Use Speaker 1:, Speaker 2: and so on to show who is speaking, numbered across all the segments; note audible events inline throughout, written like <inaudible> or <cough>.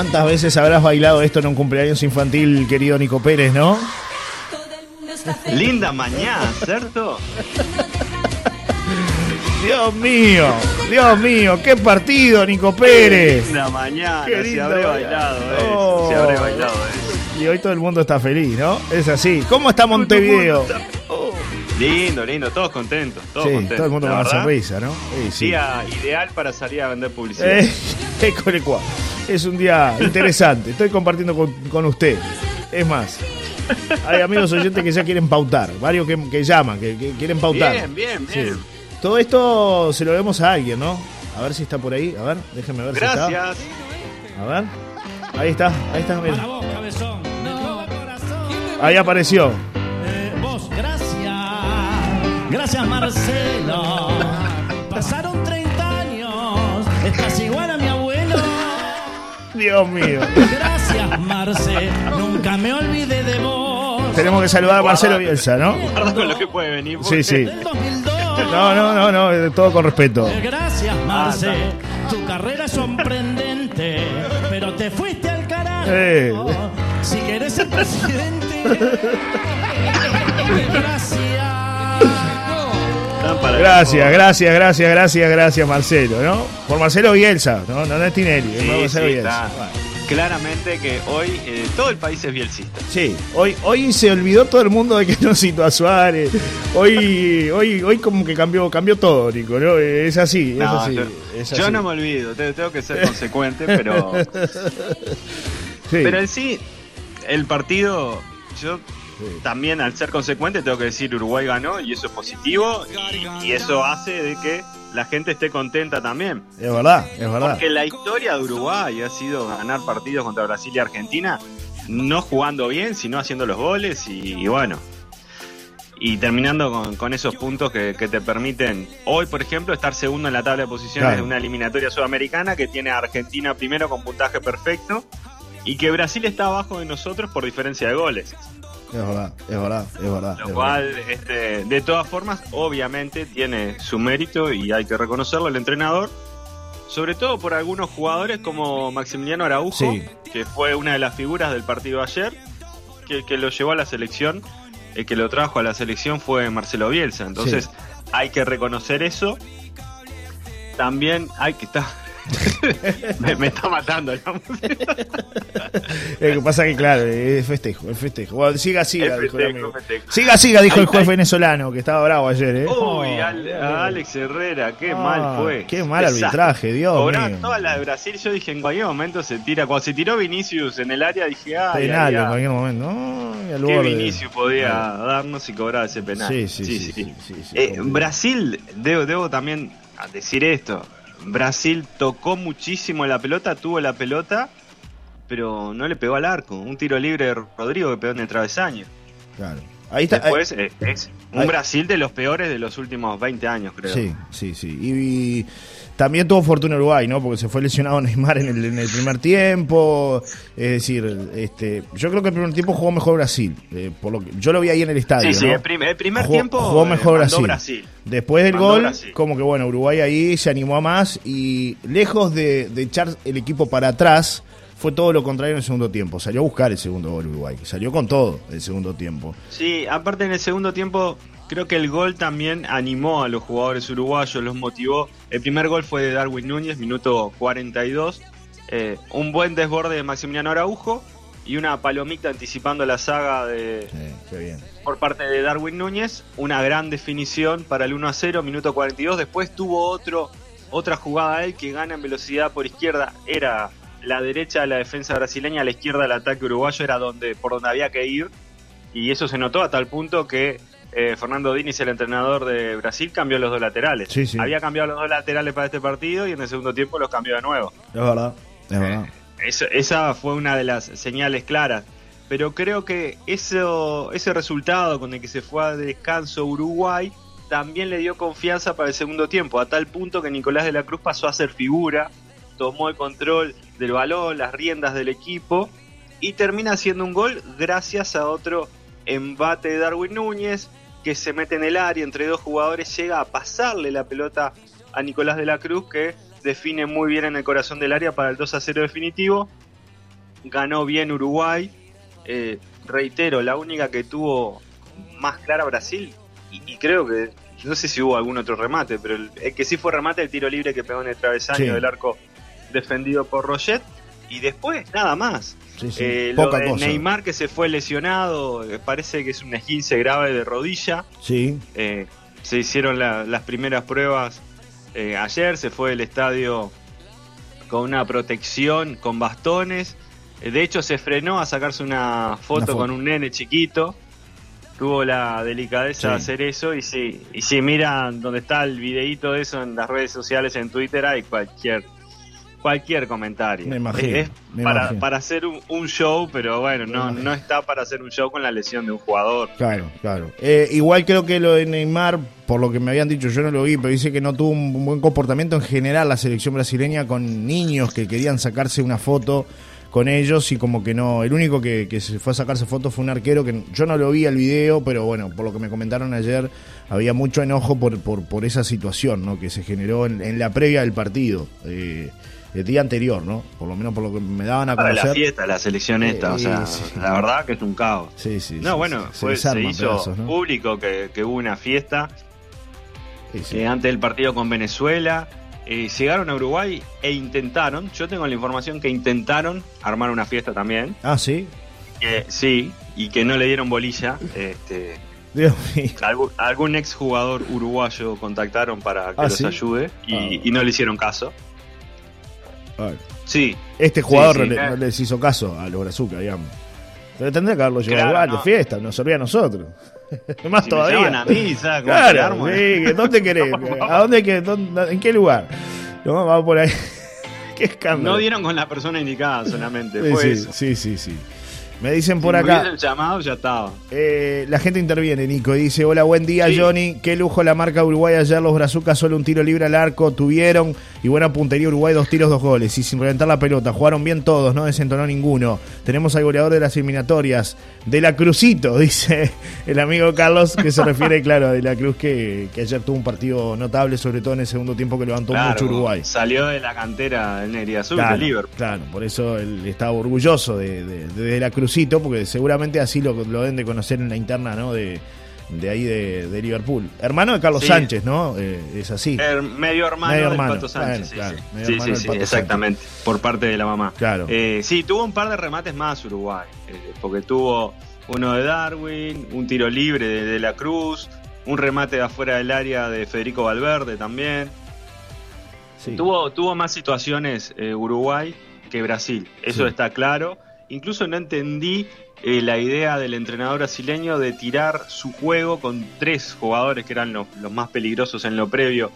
Speaker 1: ¿Cuántas veces habrás bailado esto en un cumpleaños infantil, querido Nico Pérez, no?
Speaker 2: Linda mañana, ¿cierto?
Speaker 1: Dios mío, Dios mío, qué partido, Nico Pérez.
Speaker 2: Linda mañana,
Speaker 1: Qué
Speaker 2: se habré
Speaker 1: bailado.
Speaker 2: eso.
Speaker 1: Oh.
Speaker 2: Se habré bailado eso.
Speaker 1: Y hoy todo el mundo está feliz, ¿no? Es así. ¿Cómo está Montevideo? Oh.
Speaker 2: Lindo, lindo, todos contentos, todos
Speaker 1: Sí,
Speaker 2: contentos.
Speaker 1: todo el mundo con una sonrisa, ¿no? Sí, sí.
Speaker 2: Día ideal para salir a vender publicidad.
Speaker 1: Eh, <laughs> Ecolecua. Es un día interesante. Estoy compartiendo con, con usted. Es más, hay amigos oyentes que ya quieren pautar. Varios que, que llaman, que, que quieren pautar.
Speaker 2: Bien, bien,
Speaker 1: Sí.
Speaker 2: bien.
Speaker 1: Todo esto se lo vemos a alguien, ¿no? A ver si está por ahí. A ver, déjeme ver si
Speaker 2: Gracias.
Speaker 1: está. A ver. Ahí está, ahí está. mira. Ahí apareció.
Speaker 3: Eh, vos, gracias. Gracias, Marcelo. Pasaron 30
Speaker 1: Dios mío.
Speaker 3: Gracias, Marce. Nunca me olvidé de vos.
Speaker 1: Tenemos que saludar a Marcelo Bielsa, ¿no?
Speaker 2: Guarda con lo que puede venir.
Speaker 1: Sí, sí.
Speaker 3: Del 2002.
Speaker 1: No, no, no, no, eh, todo con respeto.
Speaker 3: Gracias, Marce. Tu carrera es sorprendente, pero te fuiste al carajo.
Speaker 1: Eh.
Speaker 3: Si querés ser presidente. Gracias.
Speaker 2: Para
Speaker 1: Gracias, gracias, gracias, gracias, gracias, Marcelo, ¿no? Por Marcelo Bielsa, no, no, no es Tinelli, es
Speaker 2: Sí,
Speaker 1: Marcelo
Speaker 2: sí,
Speaker 1: Bielsa. Bueno.
Speaker 2: Claramente que hoy eh, todo el país es bielcista.
Speaker 1: Sí, hoy, hoy se olvidó todo el mundo de que no citó a Suárez. Hoy, hoy, hoy como que cambió, cambió todo, Nico, ¿no? Es así, es
Speaker 2: No,
Speaker 1: así.
Speaker 2: yo,
Speaker 1: es
Speaker 2: no me olvido, te- tengo que ser consecuente, pero, <laughs>
Speaker 1: Sí,
Speaker 2: pero en sí, el partido, yo también al ser consecuente tengo que decir Uruguay ganó y eso es positivo y, y eso hace de que la gente esté contenta también.
Speaker 1: es verdad, es verdad.
Speaker 2: Porque la historia de Uruguay ha sido ganar partidos contra Brasil y Argentina, no jugando bien, sino haciendo los goles y, y bueno. Y terminando con, con esos puntos que, que te permiten hoy, por ejemplo, estar segundo en la tabla de posiciones
Speaker 1: Claro.
Speaker 2: de una eliminatoria sudamericana que tiene a Argentina primero con puntaje perfecto y que Brasil está abajo de nosotros por diferencia de goles.
Speaker 1: Es verdad, es verdad, es verdad.
Speaker 2: Lo
Speaker 1: es
Speaker 2: cual, este, de todas formas, obviamente tiene su mérito y hay que reconocerlo el entrenador. Sobre todo por algunos jugadores como Maximiliano Araujo,
Speaker 1: Sí.
Speaker 2: que fue una de las figuras del partido ayer, que, que lo llevó a la selección, el que lo trajo a la selección fue Marcelo Bielsa. Entonces hay que reconocer eso. También hay que estar... me, me está matando la música.
Speaker 1: Lo que pasa que, claro, es festejo, es festejo. Bueno, siga, siga,
Speaker 2: Es
Speaker 1: dijo el
Speaker 2: festejo,
Speaker 1: amigo.
Speaker 2: festejo.
Speaker 1: Siga, siga, dijo
Speaker 2: Ay,
Speaker 1: el juez
Speaker 2: ay.
Speaker 1: venezolano, que estaba bravo ayer, ¿eh?
Speaker 2: Uy, al- a Alex Herrera, qué
Speaker 1: Ah,
Speaker 2: mal fue.
Speaker 1: qué mal arbitraje, Dios
Speaker 2: Cobraba
Speaker 1: mío.
Speaker 2: toda la de Brasil, yo dije en cualquier momento se tira. Cuando se tiró Vinicius en el área, dije, ah,
Speaker 1: Penal en cualquier momento. Ay, al
Speaker 2: qué
Speaker 1: borde.
Speaker 2: Vinicius podía darnos y cobrar ese penal.
Speaker 1: Sí, sí, sí, sí, sí, sí,
Speaker 2: Eh. Brasil, debo, debo también decir esto. Brasil tocó muchísimo la pelota, tuvo la pelota, pero no le pegó al arco. Un tiro libre de Rodrigo que pegó en el travesaño.
Speaker 1: Claro. Ahí está.
Speaker 2: Después eh, es un
Speaker 1: ahí-
Speaker 2: Brasil de los peores de los últimos 20 años, creo.
Speaker 1: Sí, sí, sí. Y, y también tuvo fortuna Uruguay, ¿no? Porque se fue lesionado <laughs> Neymar en el, en el primer tiempo. Es decir, este, yo creo que el primer tiempo jugó mejor Brasil. eh, por lo que, yo lo vi ahí en el estadio.
Speaker 2: Sí, sí,
Speaker 1: ¿no?
Speaker 2: el, prim- el primer
Speaker 1: Jugó-
Speaker 2: tiempo
Speaker 1: jugó
Speaker 2: eh,
Speaker 1: mejor
Speaker 2: mandó
Speaker 1: Brasil. Después del
Speaker 2: Mandó
Speaker 1: gol,
Speaker 2: Brasil.
Speaker 1: como que bueno, Uruguay ahí se animó a más y lejos de, de echar el equipo para atrás, fue todo lo contrario en el segundo tiempo. Salió a buscar el segundo gol Uruguay. Salió con todo el segundo tiempo.
Speaker 2: Sí, aparte en el segundo tiempo creo que el gol también animó a los jugadores uruguayos, los motivó. El primer gol fue de Darwin Núñez, minuto 42. Eh, un buen desborde de Maximiliano Araujo y una palomita anticipando la saga de,
Speaker 1: Sí, qué bien.
Speaker 2: por parte de Darwin Núñez. Una gran definición para el 1 a 0, minuto 42. Después tuvo otro, otra jugada él que gana en velocidad por izquierda. Era la derecha de la defensa brasileña, la izquierda del ataque uruguayo, era donde, por donde había que ir. Y eso se notó a tal punto que eh, Fernando Diniz, el entrenador de Brasil, cambió los dos laterales.
Speaker 1: Sí, sí.
Speaker 2: Había cambiado los dos laterales para este partido y en el segundo tiempo los cambió de nuevo.
Speaker 1: Es verdad, es verdad.
Speaker 2: Eso- esa fue una de las señales claras. Pero creo que eso, ese resultado con el que se fue a descanso Uruguay también le dio confianza para el segundo tiempo, a tal punto que Nicolás de la Cruz pasó a ser figura, tomó el control del balón, las riendas del equipo y termina haciendo un gol gracias a otro embate de Darwin Núñez que se mete en el área entre dos jugadores, llega a pasarle la pelota a Nicolás de la Cruz que define muy bien en el corazón del área para el 2 a 0 definitivo ganó bien Uruguay. Eh, reitero, la única que tuvo más clara Brasil, y, y creo que, no sé si hubo algún otro remate, pero el, el que sí fue remate, el tiro libre que pegó en el travesaño
Speaker 1: Sí.
Speaker 2: del arco defendido por Roget, y después nada más.
Speaker 1: Sí, sí,
Speaker 2: Eh, lo de
Speaker 1: cosa.
Speaker 2: Neymar que se fue lesionado, eh, parece que es un esguince grave de rodilla.
Speaker 1: Sí,
Speaker 2: Eh, se hicieron la- las primeras pruebas eh, ayer, se fue del estadio con una protección, con bastones. De hecho, se frenó a sacarse una foto,
Speaker 1: foto.
Speaker 2: con un nene chiquito. Tuvo la delicadeza de hacer eso y si, y si miran donde está el videíto de eso en las redes sociales, en Twitter, hay cualquier cualquier comentario.
Speaker 1: Me imagino,
Speaker 2: Es
Speaker 1: me
Speaker 2: para,
Speaker 1: imagino.
Speaker 2: para hacer un, un show, pero bueno, no, no está para hacer un show con la lesión de un jugador.
Speaker 1: Claro, claro. Eh, igual creo que lo de Neymar, por lo que me habían dicho, yo no lo vi, pero dice que no tuvo un buen comportamiento en general la selección brasileña con niños que querían sacarse una foto con ellos y como que no, el único que, que se fue a sacarse fotos fue un arquero que yo no lo vi el video, pero bueno, por lo que me comentaron ayer, había mucho enojo por, por, por esa situación ¿no? que se generó en, en la previa del partido. Eh, el día anterior, ¿no? Por lo menos por lo que me daban a
Speaker 2: Para
Speaker 1: conocer.
Speaker 2: la fiesta, la selección esta, o
Speaker 1: Eh,
Speaker 2: sea,
Speaker 1: sí.
Speaker 2: la verdad que es un caos.
Speaker 1: Sí, sí,
Speaker 2: No,
Speaker 1: sí,
Speaker 2: bueno,
Speaker 1: sí.
Speaker 2: fue- se, hizo
Speaker 1: pedazos, ¿no?
Speaker 2: público que, que hubo una fiesta eh, antes del partido con Venezuela. Eh, llegaron a Uruguay e intentaron, yo tengo la información que intentaron armar una fiesta también.
Speaker 1: Ah, sí.
Speaker 2: sí, y que no le dieron bolilla. Este, <laughs>
Speaker 1: Dios mío.
Speaker 2: algún, algún ex jugador uruguayo contactaron para que
Speaker 1: Ah,
Speaker 2: los ayude y,
Speaker 1: Ah.
Speaker 2: y no le hicieron caso. Sí,
Speaker 1: Este jugador
Speaker 2: Sí, sí,
Speaker 1: no, le-
Speaker 2: claro.
Speaker 1: no les hizo caso a los brazucas, digamos. Pero tendría que haberlo llevado
Speaker 2: Claro,
Speaker 1: igual
Speaker 2: no.
Speaker 1: de fiesta, nos servía a nosotros. <laughs> Más
Speaker 2: si me
Speaker 1: todavía.
Speaker 2: llaman a mí, ¿sabes
Speaker 1: claro, sí, ¿dónde querés? <laughs> ¿A dónde, que, dónde- ¿En qué lugar? No, vamos por ahí. <laughs> qué escándalo.
Speaker 2: No dieron con la persona indicada solamente, fue
Speaker 1: sí,
Speaker 2: eso.
Speaker 1: sí, sí, sí. Me dicen por
Speaker 2: si
Speaker 1: acá.
Speaker 2: hubiesen llamado, ya estaba.
Speaker 1: Eh, la gente interviene, Nico, y dice, hola, buen día,
Speaker 2: Sí.
Speaker 1: Johnny. Qué lujo la marca Uruguay ayer, los brazucas solo un tiro libre al arco tuvieron y buena puntería Uruguay, dos tiros, dos goles. Y sin reventar la pelota, jugaron bien todos, no desentonó ninguno. Tenemos al goleador de las eliminatorias, De la Cruzito, <laughs> dice el amigo Carlos, que se refiere, <laughs> claro, a De la Cruz, que, que ayer tuvo un partido notable, sobre todo en el segundo tiempo que levantó
Speaker 2: Claro,
Speaker 1: mucho Uruguay.
Speaker 2: Salió de la cantera del Neri Azul,
Speaker 1: Claro,
Speaker 2: de Liverpool.
Speaker 1: claro, por eso él estaba orgulloso de, de, de De la Crucito, porque seguramente así lo, lo deben de conocer en la interna, ¿no? De, de ahí de, de Liverpool. Hermano de Carlos
Speaker 2: Sí.
Speaker 1: Sánchez, ¿no? Eh, es así.
Speaker 2: Er- medio hermano
Speaker 1: Medio
Speaker 2: del Pato Sánchez.
Speaker 1: claro,
Speaker 2: sí, sí, sí, sí,
Speaker 1: Pato
Speaker 2: exactamente. Por parte de la mamá.
Speaker 1: Claro.
Speaker 2: Eh, sí, tuvo un par de remates más Uruguay. eh, porque tuvo uno de Darwin, un tiro libre de, de la Cruz, un remate de afuera del área de Federico Valverde también.
Speaker 1: Sí.
Speaker 2: Tuvo, tuvo más situaciones Uruguay que Brasil, eso está claro. Incluso no entendí eh, la idea del entrenador brasileño de tirar su juego con tres jugadores que eran los, los más peligrosos en lo previo.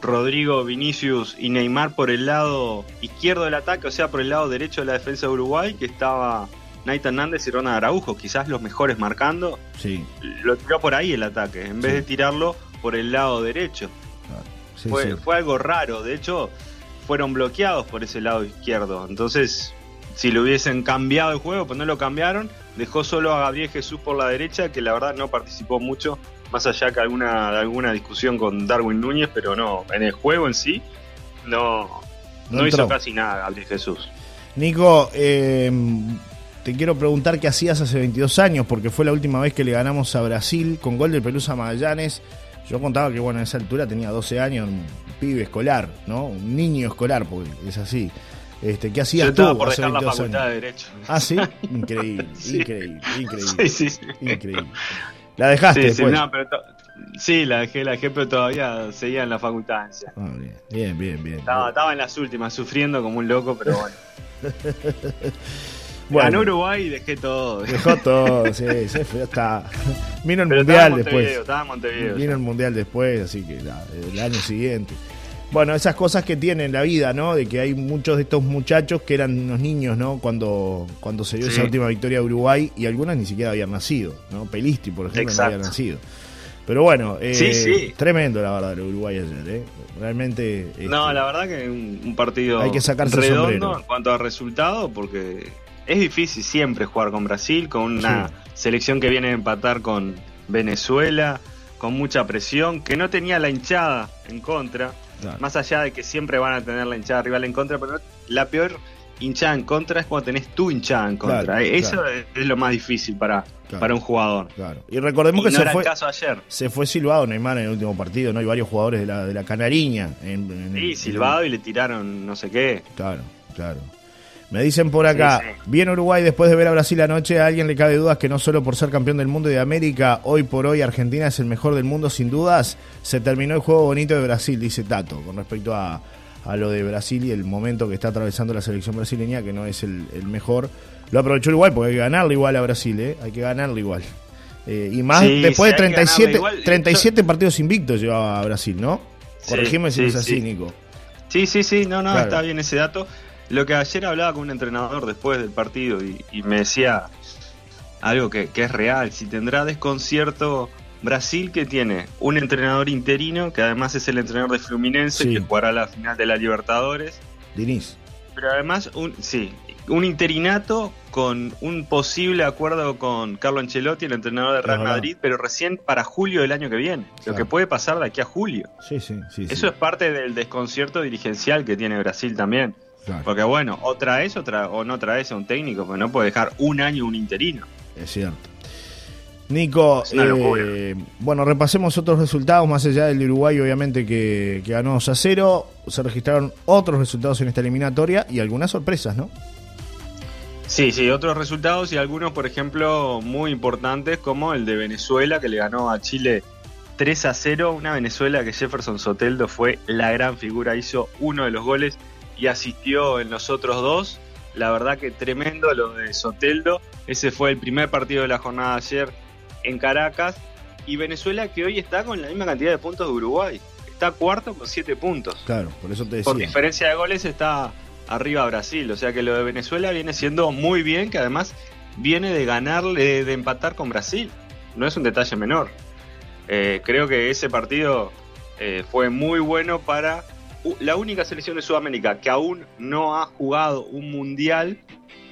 Speaker 2: Rodrigo, Vinicius y Neymar por el lado izquierdo del ataque, o sea, por el lado derecho de la defensa de Uruguay, que estaba Naita Hernández y Ronald Araujo, quizás los mejores marcando.
Speaker 1: Sí,
Speaker 2: Lo tiró por ahí el ataque, en vez
Speaker 1: Sí.
Speaker 2: de tirarlo por el lado derecho
Speaker 1: sí,
Speaker 2: fue,
Speaker 1: sí.
Speaker 2: fue algo raro. De hecho, fueron bloqueados por ese lado izquierdo. Entonces, si lo hubiesen cambiado el juego, pues no lo cambiaron. Dejó solo a Gabriel Jesús por la derecha, que la verdad no participó mucho, más allá que alguna, de alguna discusión con Darwin Núñez, pero no, en el juego en sí, no,
Speaker 1: No
Speaker 2: no, hizo casi nada Gabriel Jesús.
Speaker 1: Nico, eh, te quiero preguntar qué hacías hace 22 años, porque fue la última vez que le ganamos a Brasil con gol de Pelusa Magallanes. Yo contaba que, bueno, a esa altura tenía 12 años, un pibe escolar, ¿no? Un niño escolar, porque es así. Este, ¿Qué hacías
Speaker 2: Yo
Speaker 1: tú
Speaker 2: estaba por dejar la
Speaker 1: 22
Speaker 2: facultad
Speaker 1: años?
Speaker 2: de Derecho.
Speaker 1: Ah, sí, <laughs> increíble,
Speaker 2: Sí.
Speaker 1: increíble, increíble,
Speaker 2: Sí, sí, sí.
Speaker 1: increíble. La dejaste
Speaker 2: Sí, sí,
Speaker 1: después.
Speaker 2: no, pero sí, la dejé, la dejé, pero todavía seguía en la facultad.
Speaker 1: Ah, bien, bien, bien, bien.
Speaker 2: Estaba, estaba en las últimas, sufriendo como un loco, pero bueno. <laughs>
Speaker 1: Bueno.
Speaker 2: Ganó Uruguay y dejé todo.
Speaker 1: Dejó todo, sí, se fue, ya está. Vino el
Speaker 2: Pero estaba
Speaker 1: mundial
Speaker 2: en Montevideo,
Speaker 1: después.
Speaker 2: estaba en Montevideo.
Speaker 1: Vino el mundial después, así que el año siguiente. Bueno, esas cosas que tiene la vida, ¿no? De que hay muchos de estos muchachos que eran unos niños, ¿no? Cuando, cuando se dio
Speaker 2: Sí.
Speaker 1: esa última victoria de Uruguay y algunas ni siquiera habían nacido, ¿no? Pelisti, por ejemplo,
Speaker 2: Exacto.
Speaker 1: no había nacido. Pero bueno, eh,
Speaker 2: Sí, sí.
Speaker 1: tremendo la verdad el Uruguay ayer, ¿eh? Realmente. este,
Speaker 2: No, la verdad que un, un partido
Speaker 1: Hay que sacarse el
Speaker 2: redondo
Speaker 1: sombrero.
Speaker 2: en cuanto a resultado, porque es difícil siempre jugar con Brasil, con una
Speaker 1: Sí.
Speaker 2: selección que viene a empatar con Venezuela, con mucha presión, que no tenía la hinchada en contra,
Speaker 1: claro.
Speaker 2: más allá de que siempre van a tener la hinchada rival en contra, pero la peor hinchada en contra es cuando tenés tu hinchada en contra.
Speaker 1: Claro,
Speaker 2: Eh, Eso
Speaker 1: claro.
Speaker 2: es, lo más difícil para, para un jugador.
Speaker 1: Claro. Y recordemos
Speaker 2: Y
Speaker 1: que
Speaker 2: no
Speaker 1: se
Speaker 2: era
Speaker 1: fue,
Speaker 2: el caso ayer.
Speaker 1: se fue silbado Neymar en el último partido, ¿no? Hay varios jugadores de la, de la Canariña. En, en-
Speaker 2: Sí, silbado y le tiraron no sé qué.
Speaker 1: Claro, claro. Me dicen por acá,
Speaker 2: Sí, sí.
Speaker 1: bien Uruguay después de ver a Brasil anoche, a alguien le cabe dudas que no solo por ser campeón del mundo y de América, hoy por hoy Argentina es el mejor del mundo sin dudas. Se terminó el juego bonito de Brasil, dice Tato, con respecto a, a lo de Brasil y el momento que está atravesando la selección brasileña, que no es el, el mejor. Lo aprovechó Uruguay porque hay que ganarle igual a Brasil, ¿eh? hay que ganarle igual. Eh, y más
Speaker 2: Sí,
Speaker 1: después de
Speaker 2: hay que
Speaker 1: 37,
Speaker 2: ganarle igual.
Speaker 1: 37 partidos invictos llevaba Brasil, ¿no? Corregime si es así,
Speaker 2: sí.
Speaker 1: Nico.
Speaker 2: Sí, sí, sí, no, no,
Speaker 1: Claro.
Speaker 2: está bien ese dato. Lo que ayer hablaba con un entrenador después del partido y, y me decía algo que, que es real, si tendrá desconcierto Brasil que tiene un entrenador interino, que además es el entrenador de Fluminense,
Speaker 1: Sí.
Speaker 2: que jugará la final de la Libertadores,
Speaker 1: Diniz.
Speaker 2: pero además un, sí, un interinato con un posible acuerdo con Carlo Ancelotti, el entrenador de Real. Madrid, pero recién para julio del año que viene, lo que puede pasar de aquí a julio.
Speaker 1: Sí, sí, sí.
Speaker 2: Eso es parte del desconcierto dirigencial que tiene Brasil también.
Speaker 1: Claro.
Speaker 2: Porque bueno, o traes o, tra- o no traes a un técnico, porque no puede dejar un año un interino.
Speaker 1: Es cierto. Nico, eh, bueno, repasemos otros resultados, más allá del de Uruguay, obviamente, que, que ganó 2 a 0. Se registraron otros resultados en esta eliminatoria y algunas sorpresas, ¿no?
Speaker 2: Sí, sí, otros resultados y algunos, por ejemplo, muy importantes, como el de Venezuela, que le ganó a Chile 3 a 0. Una Venezuela que Jefferson Soteldo fue la gran figura, hizo uno de los goles y asistió en los otros dos. La verdad que tremendo lo de Soteldo. Ese fue el primer partido de la jornada de ayer en Caracas. Y Venezuela que hoy está con la misma cantidad de puntos de Uruguay. Está cuarto con 7 puntos.
Speaker 1: Claro, por eso te
Speaker 2: Por
Speaker 1: decía.
Speaker 2: diferencia de goles está arriba Brasil. O sea que lo de Venezuela viene siendo muy bien, que además viene de ganarle, de empatar con Brasil. No es un detalle menor. Eh, creo que ese partido eh, fue muy bueno para la única selección de Sudamérica que aún no ha jugado un mundial,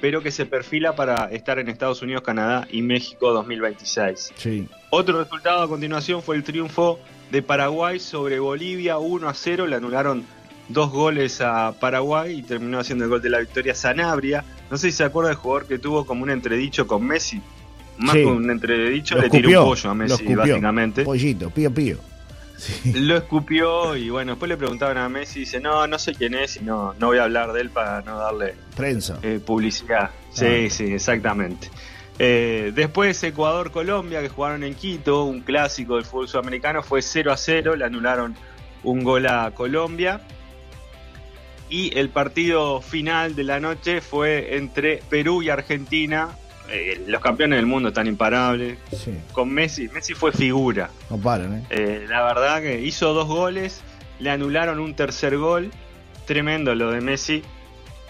Speaker 2: pero que se perfila para estar en Estados Unidos, Canadá y México 2026.
Speaker 1: Sí,
Speaker 2: Otro resultado a continuación fue el triunfo de Paraguay sobre Bolivia 1 a 0. Le anularon dos goles a Paraguay y terminó haciendo el gol de la victoria Sanabria. No sé si se acuerda del jugador que tuvo como un entredicho con Messi. Más
Speaker 1: Sí.
Speaker 2: que un entredicho,
Speaker 1: Lo
Speaker 2: le tiró un pollo a Messi, básicamente.
Speaker 1: pollito, pío, pío. Sí,
Speaker 2: Lo escupió y bueno, después le preguntaban a Messi y dice, no, no sé quién es y no, no voy a hablar de él para no darle
Speaker 1: prensa.
Speaker 2: eh, publicidad. Sí,
Speaker 1: Ah.
Speaker 2: sí, exactamente. Eh, después Ecuador-Colombia, que jugaron en Quito, un clásico del fútbol sudamericano, fue 0 a 0, le anularon un gol a Colombia. Y el partido final de la noche fue entre Perú y Argentina. Eh, los campeones del mundo están imparables.
Speaker 1: Sí,
Speaker 2: Con Messi, Messi fue figura.
Speaker 1: no paran, ¿eh?
Speaker 2: Eh, la verdad que hizo dos goles, le anularon un tercer gol, tremendo lo de Messi,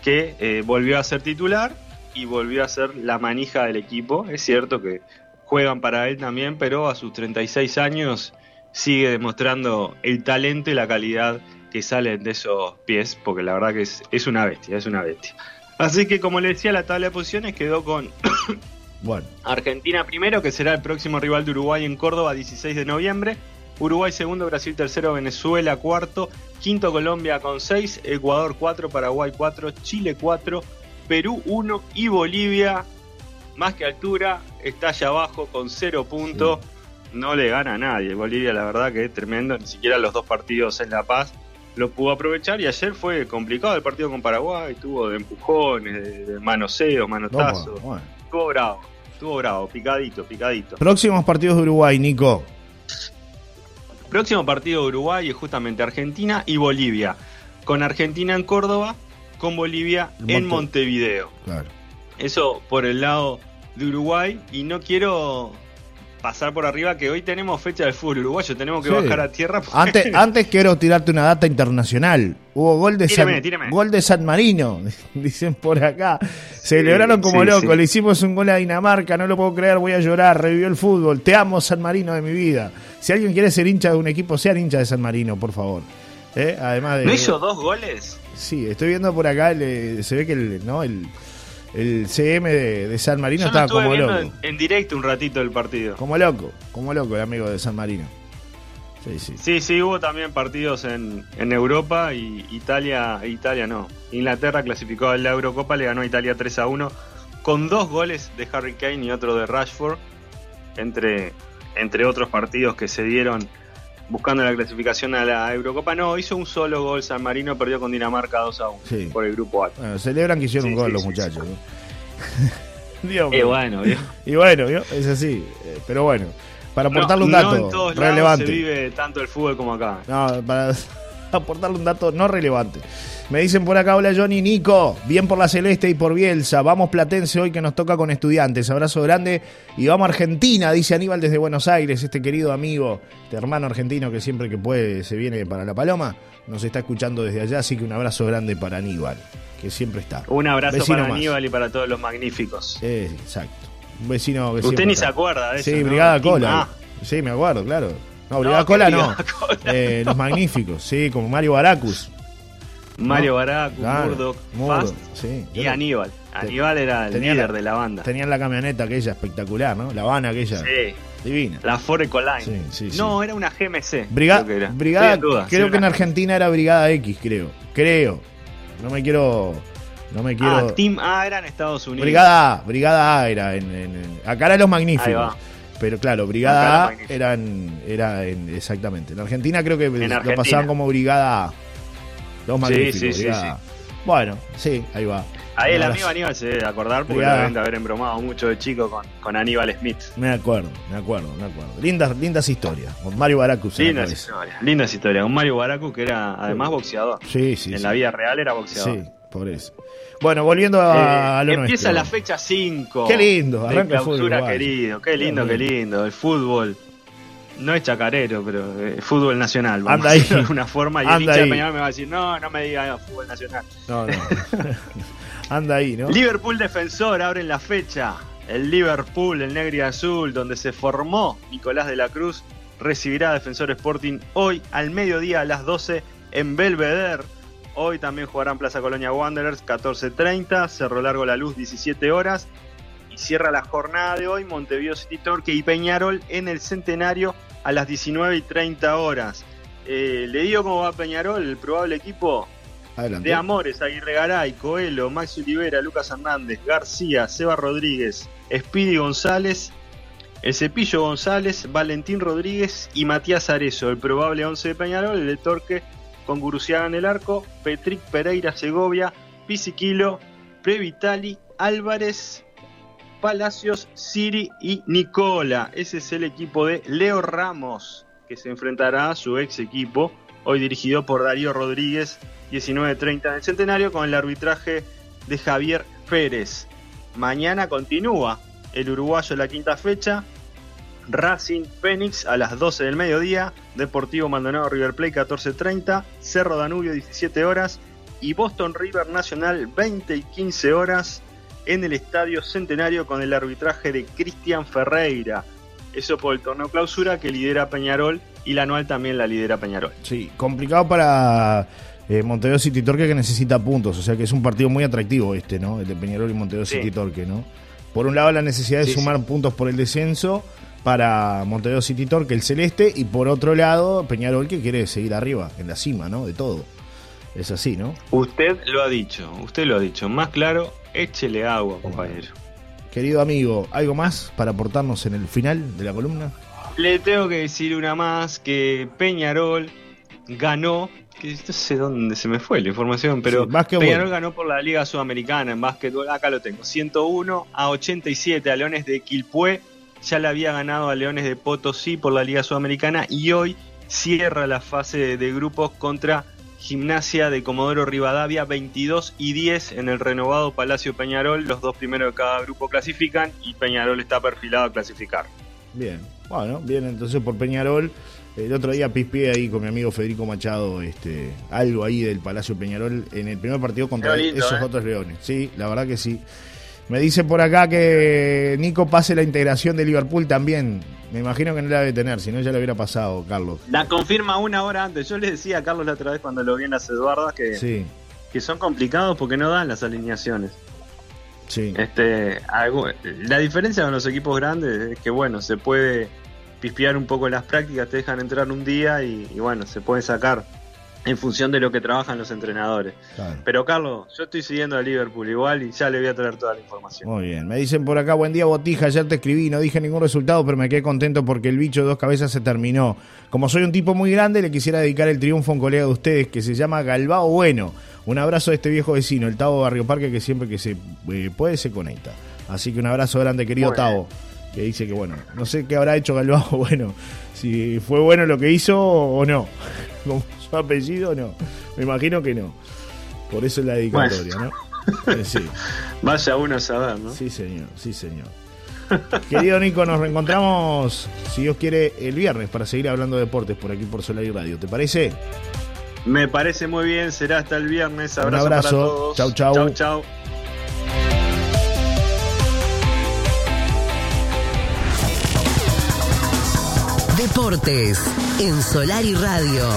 Speaker 2: que eh, volvió a ser titular y volvió a ser la manija del equipo. Es cierto que juegan para él también, pero a sus 36 años sigue demostrando el talento y la calidad que salen de esos pies, porque la verdad que es, es una bestia, es una bestia. Así que como le decía, la tabla de posiciones quedó con <coughs>
Speaker 1: Bueno,
Speaker 2: Argentina primero, que será el próximo rival de Uruguay en Córdoba, 16 de noviembre. Uruguay segundo, Brasil tercero, Venezuela cuarto, quinto Colombia con 6, Ecuador 4, Paraguay 4, Chile 4, Perú 1 y Bolivia, más que altura, está allá abajo con 0 puntos. No le gana a nadie. Bolivia, la verdad que es tremendo, ni siquiera los dos partidos en La Paz lo pudo aprovechar y ayer fue complicado el partido con Paraguay, tuvo de empujones, de, de manoseos,
Speaker 1: no,
Speaker 2: manotazos.
Speaker 1: bueno.
Speaker 2: Estuvo bravo, estuvo bravo, picadito, picadito.
Speaker 1: Próximos partidos de Uruguay, Nico.
Speaker 2: Próximo partido de Uruguay es justamente Argentina y Bolivia. Con Argentina en Córdoba, con Bolivia
Speaker 1: En
Speaker 2: en
Speaker 1: Monte-
Speaker 2: Montevideo.
Speaker 1: Claro.
Speaker 2: Eso por el lado de Uruguay. Y no quiero pasar por arriba que hoy tenemos fecha del fútbol uruguayo. Tenemos que
Speaker 1: Sí.
Speaker 2: bajar a tierra. porque-
Speaker 1: Antes, <laughs> antes quiero tirarte una data internacional. Hubo gol de, San, gol de San Marino, <laughs> dicen por acá. Celebraron como
Speaker 2: sí,
Speaker 1: locos,
Speaker 2: sí.
Speaker 1: le hicimos un gol a Dinamarca, no lo puedo creer, voy a llorar, revivió el fútbol. Te amo San Marino de mi vida. Si alguien quiere ser hincha de un equipo, sean hincha de San Marino, por favor. ¿Eh? Además de...
Speaker 2: ¿No hizo dos goles?
Speaker 1: Sí, estoy viendo por acá, el- se ve que el, ¿no? el, el CM de, de San Marino
Speaker 2: Yo
Speaker 1: estaba como loco.
Speaker 2: en, en directo un ratito del partido.
Speaker 1: Como loco, como loco el amigo de San Marino. Sí, sí.
Speaker 2: Sí, sí, hubo también partidos en, en Europa y Italia, Italia no. Inglaterra clasificó a la Eurocopa, le ganó a Italia 3 a 1 con dos goles de Harry Kane y otro de Rashford, entre, entre otros partidos que se dieron buscando la clasificación a la Eurocopa. No, hizo un solo gol San Marino, perdió con Dinamarca 2 a 1
Speaker 1: Sí.
Speaker 2: por el grupo A.
Speaker 1: Bueno, celebran que hicieron
Speaker 2: Sí,
Speaker 1: un gol
Speaker 2: sí,
Speaker 1: los
Speaker 2: sí,
Speaker 1: muchachos. ¿no? <laughs> Dios
Speaker 2: Eh, bueno, ¿vio?
Speaker 1: Y bueno, ¿vio? es así. Eh, Pero bueno, para aportarle un
Speaker 2: No-
Speaker 1: dato
Speaker 2: no en todos lados
Speaker 1: relevante.
Speaker 2: se vive tanto el fútbol como acá.
Speaker 1: No, para aportarle un dato no relevante. Me dicen por acá, hola Johnny Nico, bien por la Celeste y por Bielsa. Vamos Platense hoy que nos toca con estudiantes. Abrazo grande y vamos a Argentina, dice Aníbal desde Buenos Aires, este querido amigo, este hermano argentino que siempre que puede se viene para La Paloma. Nos está escuchando desde allá, así que un abrazo grande para Aníbal, que siempre está.
Speaker 2: Un abrazo
Speaker 1: Vecino
Speaker 2: para
Speaker 1: más.
Speaker 2: Aníbal y para todos los magníficos.
Speaker 1: Eh, exacto. Un vecino que
Speaker 2: Usted ni
Speaker 1: está.
Speaker 2: se acuerda de eso.
Speaker 1: Sí,
Speaker 2: ¿no?
Speaker 1: Brigada Cola. Sí, me acuerdo, claro. No, Brigada
Speaker 2: No,
Speaker 1: Cola
Speaker 2: ¿qué
Speaker 1: no. <laughs> Eh, los magníficos, sí, como Mario Baracus.
Speaker 2: Mario
Speaker 1: ¿no?
Speaker 2: Baracu,
Speaker 1: Claro,
Speaker 2: Murdoch,
Speaker 1: Murdoch,
Speaker 2: Fast
Speaker 1: sí.
Speaker 2: y Aníbal. Aníbal era el líder
Speaker 1: la-
Speaker 2: de la banda.
Speaker 1: Tenían la camioneta aquella espectacular, ¿no? La Habana aquella.
Speaker 2: Sí,
Speaker 1: Divina.
Speaker 2: la Ford Ecoline.
Speaker 1: Sí, sí, sí.
Speaker 2: No, era una GMC.
Speaker 1: Brigada,
Speaker 2: creo que era.
Speaker 1: brigada
Speaker 2: duda,
Speaker 1: creo que en Argentina era Brigada X, creo. Creo. No me quiero. No me quiero.
Speaker 2: Ah, Team A era en Estados Unidos.
Speaker 1: Brigada A, Brigada A era en, en- en- acá eran los magníficos. Pero claro, Brigada A eran, era en, exactamente. En Argentina creo que lo
Speaker 2: Argentina.
Speaker 1: pasaban como Brigada A. Los
Speaker 2: Sí,
Speaker 1: magníficos.
Speaker 2: sí, sí,
Speaker 1: Brigada. Bueno, sí, ahí va.
Speaker 2: Ahí el amigo. Aníbal se debe acordar porque
Speaker 1: Brigada.
Speaker 2: lo deben de haber embromado mucho de chico con, con Aníbal Smith.
Speaker 1: Me acuerdo, me acuerdo, me acuerdo. Lindas, lindas historias. Con Mario la
Speaker 2: Lindas historias. Lindas historias. Un Mario Baracu que era además boxeador.
Speaker 1: Sí, sí.
Speaker 2: en la vida real era boxeador.
Speaker 1: Sí, por eso. Bueno, volviendo a, a
Speaker 2: Eh,
Speaker 1: lo
Speaker 2: empieza
Speaker 1: nuestro.
Speaker 2: la fecha 5.
Speaker 1: Qué lindo, arranca el fútbol
Speaker 2: querido. Qué lindo,
Speaker 1: Qué
Speaker 2: lindo. El fútbol. No es chacarero, pero eh, fútbol nacional. Vamos
Speaker 1: Anda
Speaker 2: a
Speaker 1: ahí.
Speaker 2: de alguna forma. Y el
Speaker 1: Anda
Speaker 2: hincha de. Peñarol me va a decir, no, no me diga fútbol nacional.
Speaker 1: No, no. <laughs> Anda ahí, ¿no?
Speaker 2: Liverpool defensor abren la fecha. El Liverpool, el negro y azul, donde se formó Nicolás de la Cruz, recibirá a Defensor Sporting hoy al mediodía a las 12 en Belvedere. Hoy también jugarán Plaza Colonia Wanderers 14.30, Cerro Largo La Luz 17 horas. Y cierra la jornada de hoy Montevideo City Torque y Peñarol en el Centenario a las 19 y 30 horas. Eh, le digo cómo va Peñarol, el probable equipo
Speaker 1: Adelante.
Speaker 2: de Amores, Aguirre Garay, Coelho, Maxi Olivera, Lucas Hernández, García, Seba Rodríguez, Speedy González, El Cepillo González, Valentín Rodríguez y Matías Arezo, el probable 11 de Peñarol, el de Torque con Guruciaga en el arco, Petric Pereira Segovia, Pisiquilo, Previtali, Álvarez, Palacios, Siri y Nicola. Ese es el equipo de Leo Ramos, que se enfrentará a su ex equipo, hoy dirigido por Darío Rodríguez, 19.30 en el centenario, con el arbitraje de Javier Pérez. Mañana continúa el uruguayo la quinta fecha. Racing Phoenix a las 12 del mediodía, Deportivo Maldonado River Plate 14.30, Cerro Danubio 17 horas y Boston River Nacional 20 y 15 horas en el Estadio Centenario con el arbitraje de Cristian Ferreira. Eso por el torneo clausura que lidera Peñarol y la anual también la lidera Peñarol.
Speaker 1: Sí, complicado para eh, Montevideo City Torque que necesita puntos. O sea que es un partido muy atractivo este, ¿no? El de Peñarol y Montevideo
Speaker 2: Sí.
Speaker 1: City Torque, ¿no? Por un lado la necesidad de
Speaker 2: Sí,
Speaker 1: sumar puntos por el descenso para Montevideo City Torque, el celeste, y por otro lado Peñarol que quiere seguir arriba, en la cima, ¿no? De todo. Es así, ¿no?
Speaker 2: Usted lo ha dicho, usted lo ha dicho. Más claro, échele agua, compañero.
Speaker 1: Querido amigo, ¿algo más para aportarnos en el final de la columna?
Speaker 2: Le tengo que decir una más que Peñarol ganó, que no sé dónde se me fue la información, pero
Speaker 1: Sí.
Speaker 2: Peñarol ganó por la Liga Sudamericana en básquetbol, acá lo tengo, 101 a 87 a Leones de Quilpué, ya le había ganado a Leones de Potosí por la Liga Sudamericana y hoy cierra la fase de, de grupos contra Gimnasia de Comodoro Rivadavia 22 y 10 en el renovado Palacio Peñarol, los dos primeros de cada grupo clasifican y Peñarol está perfilado a clasificar.
Speaker 1: Bien, bueno, bien, entonces por Peñarol. El otro día pispié ahí con mi amigo Federico Machado este, algo ahí del Palacio Peñarol en el primer partido contra
Speaker 2: lindo,
Speaker 1: esos
Speaker 2: ¿eh?
Speaker 1: otros leones. Sí, la verdad que sí. Me dice por acá que Nico pase la integración de Liverpool también. Me imagino que no la debe tener, si no ya le hubiera pasado, Carlos.
Speaker 2: La confirma una hora antes. Yo le decía a Carlos la otra vez cuando lo vi en las Eduardas que,
Speaker 1: Sí,
Speaker 2: que son complicados porque no dan las alineaciones.
Speaker 1: sí.
Speaker 2: Este, algo- la diferencia con los equipos grandes es que bueno, se puede pispear un poco las prácticas, te dejan entrar un día y, y bueno, se pueden sacar en función de lo que trabajan los entrenadores.
Speaker 1: Claro.
Speaker 2: Pero Carlos, yo estoy siguiendo a Liverpool igual y ya le voy a traer toda la información.
Speaker 1: Muy bien. Me dicen por acá, buen día, Botija. Ayer te escribí, no dije ningún resultado, pero me quedé contento porque el bicho de dos cabezas se terminó. Como soy un tipo muy grande, le quisiera dedicar el triunfo a un colega de ustedes que se llama Galbao Bueno. Un abrazo a este viejo vecino, el Tavo Barrio Parque, que siempre que se eh, puede se conecta. Así que un abrazo grande, querido
Speaker 2: bien.
Speaker 1: Tavo. Que dice que, bueno, no sé qué habrá hecho Galbao <laughs> Bueno. Si fue bueno lo que hizo o no. <laughs> Su apellido, no. Me imagino que no. Por eso es la dedicatoria, ¿no? Eh, sí. <laughs>
Speaker 2: Vaya uno a saber, ¿no?
Speaker 1: Sí, señor, sí, señor. Querido Nico, nos reencontramos, si Dios quiere, el viernes para seguir hablando de deportes por aquí por Solar y Radio. ¿Te parece?
Speaker 2: Me parece muy bien, será hasta el viernes.
Speaker 1: Un
Speaker 2: Abrazo,
Speaker 1: abrazo.
Speaker 2: para todos.
Speaker 1: Chau, chau.
Speaker 2: Chau, chau.
Speaker 4: Deportes en Solar y Radio.